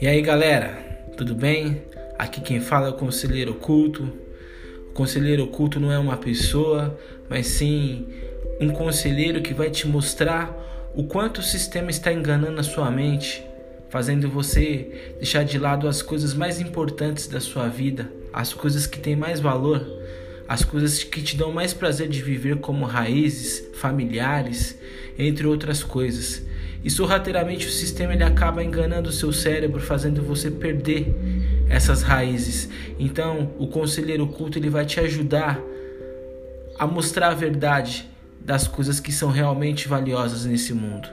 E aí galera, tudo bem? Aqui quem fala é o Conselheiro Oculto. O Conselheiro Oculto não é uma pessoa, mas sim um conselheiro que vai te mostrar o quanto o sistema está enganando a sua mente, fazendo você deixar de lado as coisas mais importantes da sua vida, as coisas que têm mais valor, as coisas que te dão mais prazer de viver, como raízes, familiares, entre outras coisas. E sorrateiramente o sistema ele acaba enganando o seu cérebro, fazendo você perder essas raízes. Então, o conselheiro oculto ele vai te ajudar a mostrar a verdade das coisas que são realmente valiosas nesse mundo.